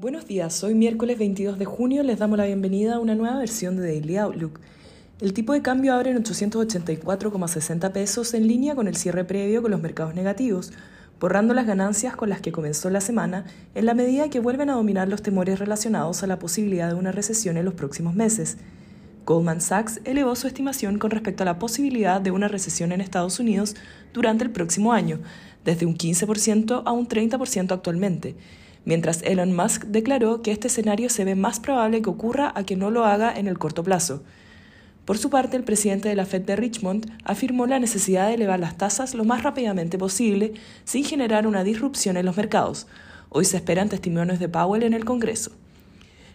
Buenos días, hoy miércoles 22 de junio les damos la bienvenida a una nueva versión de Daily Outlook. El tipo de cambio abre en 884,60 pesos en línea con el cierre previo con los mercados negativos, borrando las ganancias con las que comenzó la semana en la medida que vuelven a dominar los temores relacionados a la posibilidad de una recesión en los próximos meses. Goldman Sachs elevó su estimación con respecto a la posibilidad de una recesión en Estados Unidos durante el próximo año, desde un 15% a un 30% actualmente mientras Elon Musk declaró que este escenario se ve más probable que ocurra a que no lo haga en el corto plazo. Por su parte, el presidente de la Fed de Richmond afirmó la necesidad de elevar las tasas lo más rápidamente posible sin generar una disrupción en los mercados. Hoy se esperan testimonios de Powell en el Congreso.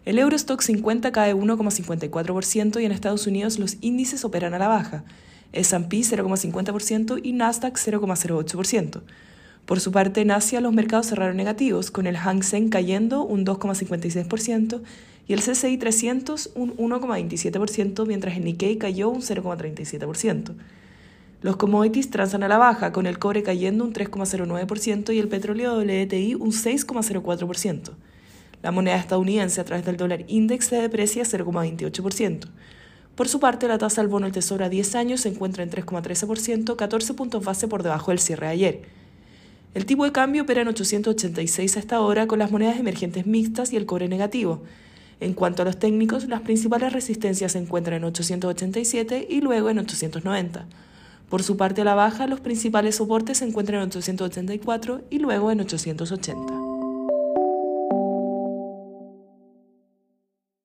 El Eurostock 50 cae 1,54% y en Estados Unidos los índices operan a la baja, S&P 0,50% y Nasdaq 0,08%. Por su parte, en Asia los mercados cerraron negativos, con el Hang Seng cayendo un 2,56% y el CCI 300 un 1,27%, mientras el Nikkei cayó un 0,37%. Los commodities transan a la baja, con el cobre cayendo un 3,09% y el petróleo WTI un 6,04%. La moneda estadounidense a través del dólar index se deprecia 0,28%. Por su parte, la tasa del bono del Tesoro a 10 años se encuentra en 3,13%, 14 puntos base por debajo del cierre de ayer. El tipo de cambio opera en 886 hasta ahora con las monedas emergentes mixtas y el cobre negativo. En cuanto a los técnicos, las principales resistencias se encuentran en 887 y luego en 890. Por su parte a la baja, los principales soportes se encuentran en 884 y luego en 880.